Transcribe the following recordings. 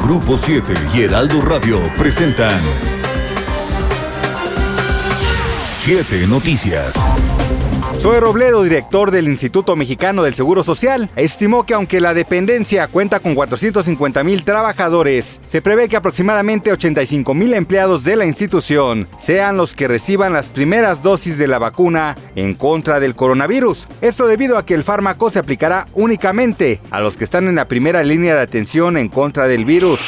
Grupo 7 y Heraldo Radio presentan 7 Noticias. Zoe Robledo, director del Instituto Mexicano del Seguro Social, estimó que aunque la dependencia cuenta con 450 mil trabajadores, se prevé que aproximadamente 85 mil empleados de la institución sean los que reciban las primeras dosis de la vacuna en contra del coronavirus. Esto debido a que el fármaco se aplicará únicamente a los que están en la primera línea de atención en contra del virus.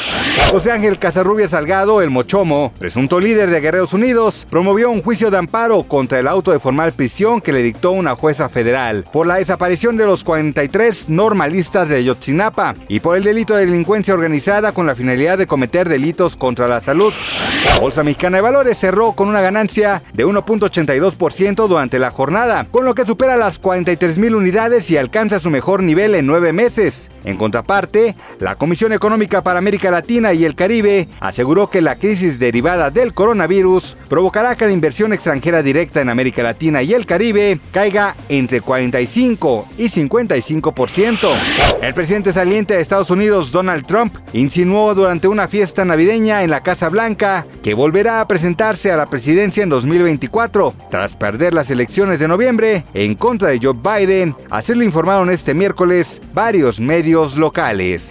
José Ángel Casarrubia Salgado, el Mochomo, presunto líder de Guerreros Unidos, promovió un juicio de amparo contra el auto de formal prisión que le dictó una jueza federal por la desaparición de los 43 normalistas de Yotzinapa y por el delito de delincuencia organizada con la finalidad de cometer delitos contra la salud. La Bolsa Mexicana de Valores cerró con una ganancia de 1.82% durante la jornada, con lo que supera las 43 mil unidades y alcanza su mejor nivel en nueve meses. En contraparte, la Comisión Económica para América Latina y el Caribe aseguró que la crisis derivada del coronavirus provocará que la inversión extranjera directa en América Latina y el Caribe caiga entre 45 y 55%. El presidente saliente de Estados Unidos, Donald Trump, insinuó durante una fiesta navideña en la Casa Blanca que volverá a presentarse a la presidencia en 2024, tras perder las elecciones de noviembre en contra de Joe Biden. Así lo informaron este miércoles varios medios locales.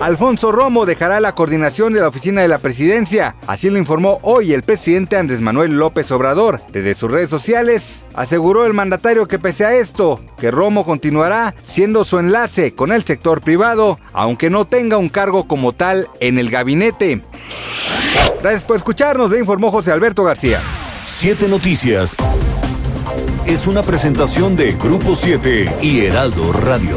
Alfonso Romo dejará la coordinación de la oficina de la presidencia, así lo informó hoy el presidente Andrés Manuel López Obrador. Desde sus redes sociales aseguró el mandatario que pese a esto, que Romo continuará siendo su enlace con el sector privado, aunque no tenga un cargo como tal en el gabinete. Gracias por escucharnos, le informó José Alberto García. 7 Noticias es una presentación de Grupo 7 y Heraldo Radio.